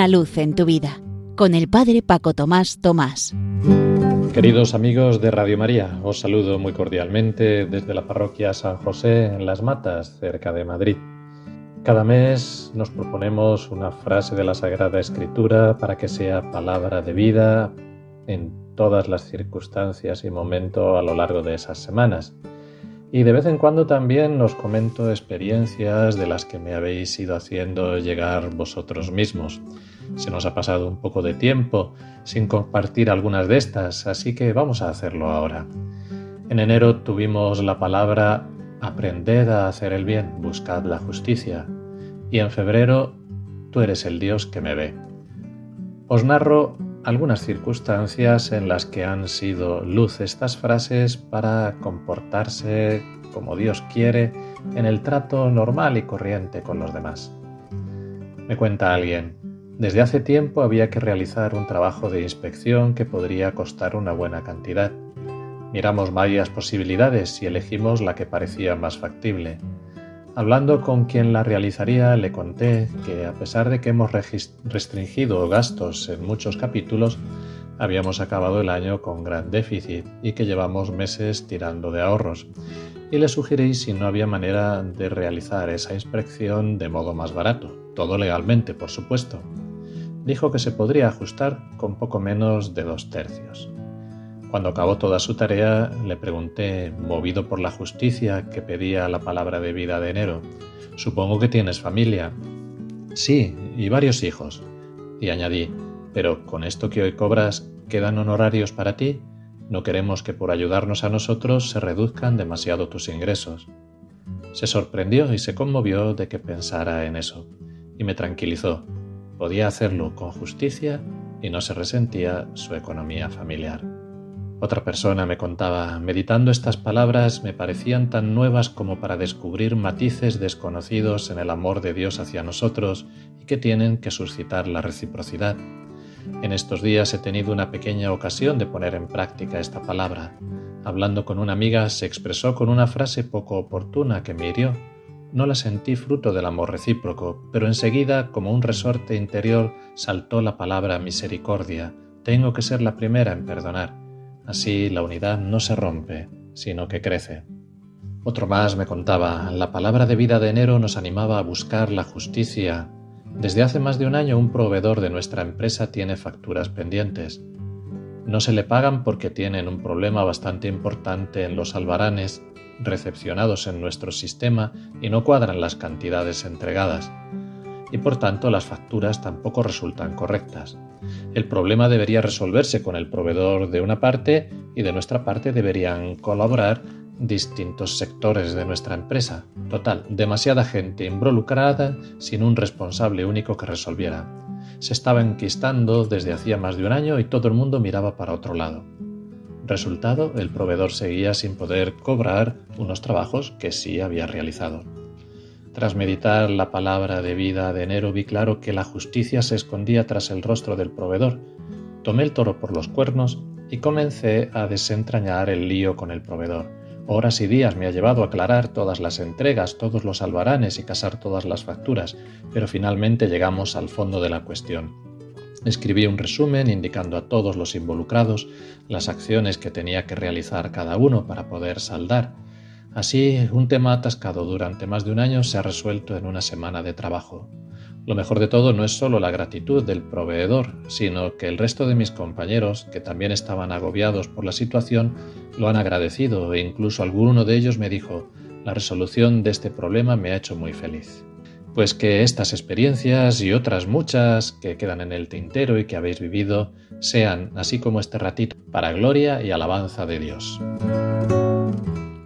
Una luz en tu vida con el Padre Paco Tomás Tomás. Queridos amigos de Radio María, os saludo muy cordialmente desde la parroquia San José en Las Matas, cerca de Madrid. Cada mes nos proponemos una frase de la Sagrada Escritura para que sea palabra de vida en todas las circunstancias y momentos a lo largo de esas semanas. Y de vez en cuando también os comento experiencias de las que me habéis ido haciendo llegar vosotros mismos. Se nos ha pasado un poco de tiempo sin compartir algunas de estas, así que vamos a hacerlo ahora. En enero tuvimos la palabra aprended a hacer el bien, buscad la justicia. Y en febrero, tú eres el Dios que me ve. Os narro algunas circunstancias en las que han sido luz estas frases para comportarse como Dios quiere en el trato normal y corriente con los demás. Me cuenta alguien, desde hace tiempo había que realizar un trabajo de inspección que podría costar una buena cantidad. Miramos varias posibilidades y elegimos la que parecía más factible. Hablando con quien la realizaría, le conté que a pesar de que hemos restringido gastos en muchos capítulos, habíamos acabado el año con gran déficit y que llevamos meses tirando de ahorros. Y le sugerí si no había manera de realizar esa inspección de modo más barato, todo legalmente, por supuesto. Dijo que se podría ajustar con poco menos de dos tercios. Cuando acabó toda su tarea, le pregunté, movido por la justicia que pedía la palabra de vida de enero, Supongo que tienes familia. Sí, y varios hijos. Y añadí, pero con esto que hoy cobras, ¿quedan honorarios para ti? No queremos que por ayudarnos a nosotros se reduzcan demasiado tus ingresos. Se sorprendió y se conmovió de que pensara en eso, y me tranquilizó. Podía hacerlo con justicia y no se resentía su economía familiar. Otra persona me contaba, meditando estas palabras me parecían tan nuevas como para descubrir matices desconocidos en el amor de Dios hacia nosotros y que tienen que suscitar la reciprocidad. En estos días he tenido una pequeña ocasión de poner en práctica esta palabra. Hablando con una amiga se expresó con una frase poco oportuna que me hirió. No la sentí fruto del amor recíproco, pero enseguida, como un resorte interior, saltó la palabra misericordia. Tengo que ser la primera en perdonar. Así la unidad no se rompe, sino que crece. Otro más me contaba, la palabra de vida de enero nos animaba a buscar la justicia. Desde hace más de un año un proveedor de nuestra empresa tiene facturas pendientes. No se le pagan porque tienen un problema bastante importante en los albaranes recepcionados en nuestro sistema y no cuadran las cantidades entregadas. Y por tanto las facturas tampoco resultan correctas. El problema debería resolverse con el proveedor de una parte y de nuestra parte deberían colaborar distintos sectores de nuestra empresa. Total, demasiada gente involucrada sin un responsable único que resolviera. Se estaba enquistando desde hacía más de un año y todo el mundo miraba para otro lado. Resultado, el proveedor seguía sin poder cobrar unos trabajos que sí había realizado. Tras meditar la palabra de vida de enero vi claro que la justicia se escondía tras el rostro del proveedor. Tomé el toro por los cuernos y comencé a desentrañar el lío con el proveedor. Horas y días me ha llevado a aclarar todas las entregas, todos los albaranes y casar todas las facturas, pero finalmente llegamos al fondo de la cuestión. Escribí un resumen indicando a todos los involucrados las acciones que tenía que realizar cada uno para poder saldar Así, un tema atascado durante más de un año se ha resuelto en una semana de trabajo. Lo mejor de todo no es solo la gratitud del proveedor, sino que el resto de mis compañeros, que también estaban agobiados por la situación, lo han agradecido e incluso alguno de ellos me dijo, la resolución de este problema me ha hecho muy feliz. Pues que estas experiencias y otras muchas que quedan en el tintero y que habéis vivido sean, así como este ratito, para gloria y alabanza de Dios.